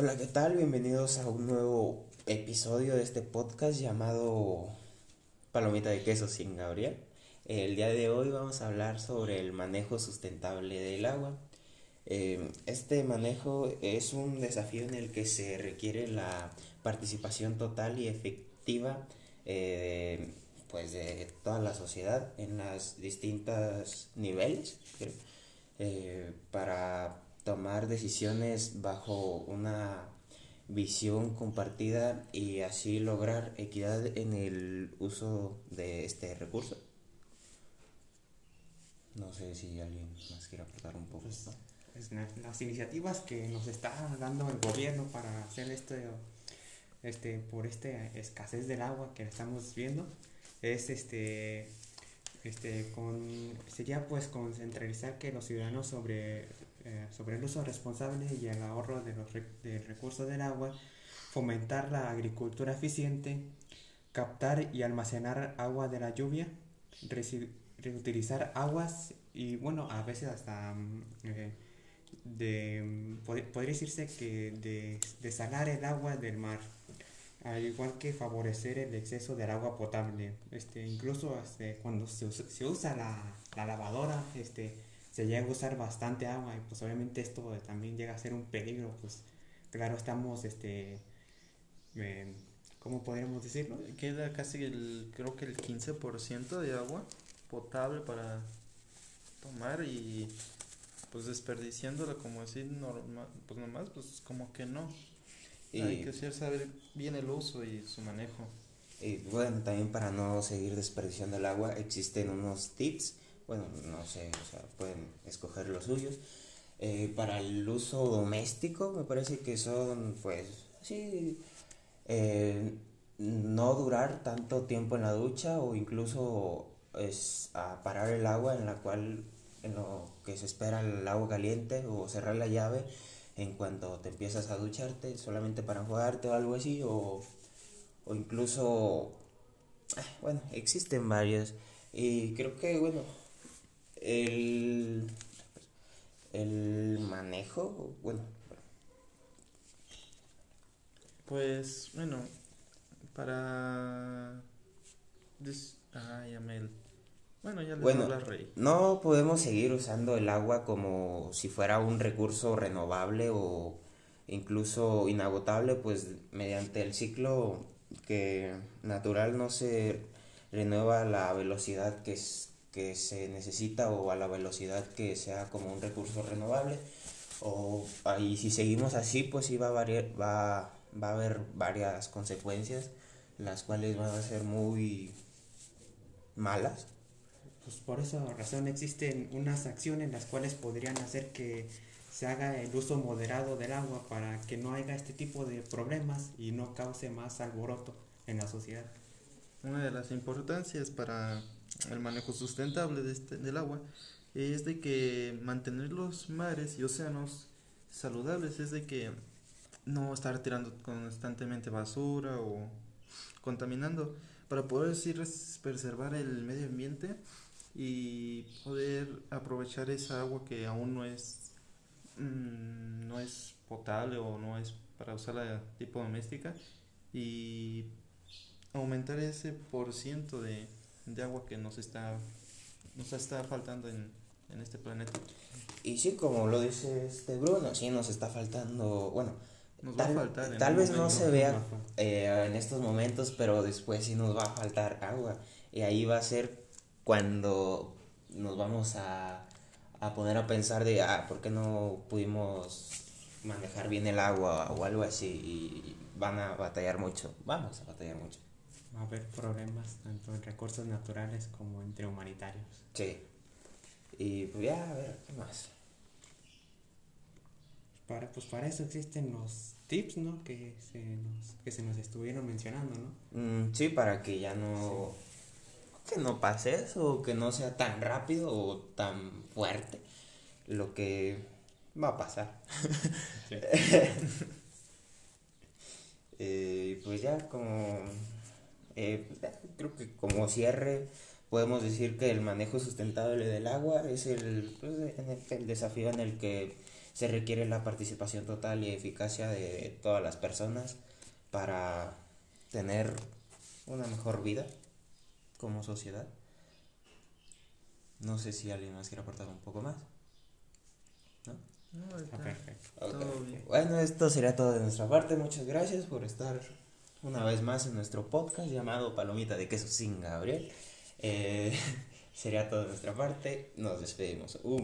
Hola, ¿qué tal? Bienvenidos a un nuevo episodio de este podcast llamado Palomita de Queso sin Gabriel. El día de hoy vamos a hablar sobre el manejo sustentable del agua. Eh, este manejo es un desafío en el que se requiere la participación total y efectiva eh, pues de toda la sociedad en las distintas niveles eh, para tomar decisiones bajo una visión compartida y así lograr equidad en el uso de este recurso. No sé si alguien más quiere aportar un poco. Pues, pues, las iniciativas que nos está dando el gobierno para hacer esto este, por esta escasez del agua que estamos viendo es este este con sería pues concentralizar que los ciudadanos sobre eh, sobre el uso responsable y el ahorro de los recursos del agua fomentar la agricultura eficiente captar y almacenar agua de la lluvia reutilizar aguas y bueno a veces hasta mm, eh, de podría decirse que de desalar el agua del mar al igual que favorecer el exceso del agua potable. Este, incluso este, cuando se, se usa la, la, lavadora, este, se llega a usar bastante agua y pues obviamente esto también llega a ser un peligro, pues claro, estamos, este, eh, ¿cómo podríamos decirlo? Queda casi el, creo que el 15% de agua potable para tomar y pues desperdiciándola como así normal, pues nomás, pues como que no. Y Hay que saber bien el uso y su manejo. Y bueno, también para no seguir desperdiciando el agua, existen unos tips. Bueno, no sé, o sea, pueden escoger los suyos. Eh, para el uso doméstico, me parece que son, pues, sí, eh, no durar tanto tiempo en la ducha o incluso es a parar el agua en la cual en lo que se espera el agua caliente o cerrar la llave en cuanto te empiezas a ducharte solamente para jugarte o algo así o, o incluso eh, bueno existen varios y creo que bueno el el manejo bueno. Pues bueno para Amel bueno, ya bueno, no podemos seguir usando el agua como si fuera un recurso renovable o incluso inagotable, pues mediante el ciclo que natural no se renueva a la velocidad que, que se necesita o a la velocidad que sea como un recurso renovable. O y si seguimos así, pues iba a variar, va, va a haber varias consecuencias, las cuales van a ser muy malas pues por esa razón existen unas acciones en las cuales podrían hacer que se haga el uso moderado del agua para que no haya este tipo de problemas y no cause más alboroto en la sociedad. Una de las importancias para el manejo sustentable de este, del agua es de que mantener los mares y océanos saludables es de que no estar tirando constantemente basura o contaminando para poder así preservar el medio ambiente y poder aprovechar esa agua que aún no es mm, no es potable o no es para usarla tipo doméstica y aumentar ese por ciento de, de agua que nos está nos está faltando en, en este planeta y sí como lo dice este Bruno sí nos está faltando bueno nos tal, va a faltar tal vez no se vea eh, en estos momentos pero después sí nos va a faltar agua y ahí va a ser cuando nos vamos a, a poner a pensar de, ah, ¿por qué no pudimos manejar bien el agua o algo así? Y van a batallar mucho, vamos a batallar mucho. Va a haber problemas tanto en recursos naturales como entre humanitarios. Sí. Y pues ya, a ver, ¿qué más? Para, pues para eso existen los tips, ¿no? Que se nos, que se nos estuvieron mencionando, ¿no? Mm, sí, para que ya no que no pase eso, que no sea tan rápido o tan fuerte lo que va a pasar. eh, pues ya como eh, creo que como cierre podemos decir que el manejo sustentable del agua es el, pues, el desafío en el que se requiere la participación total y eficacia de todas las personas para tener una mejor vida como sociedad. No sé si alguien más quiere aportar un poco más. ¿No? No, Está. Todo bien. Bueno, esto sería todo de nuestra parte. Muchas gracias por estar una vez más en nuestro podcast llamado Palomita de Queso sin Gabriel. Eh, sería todo de nuestra parte. Nos despedimos. Un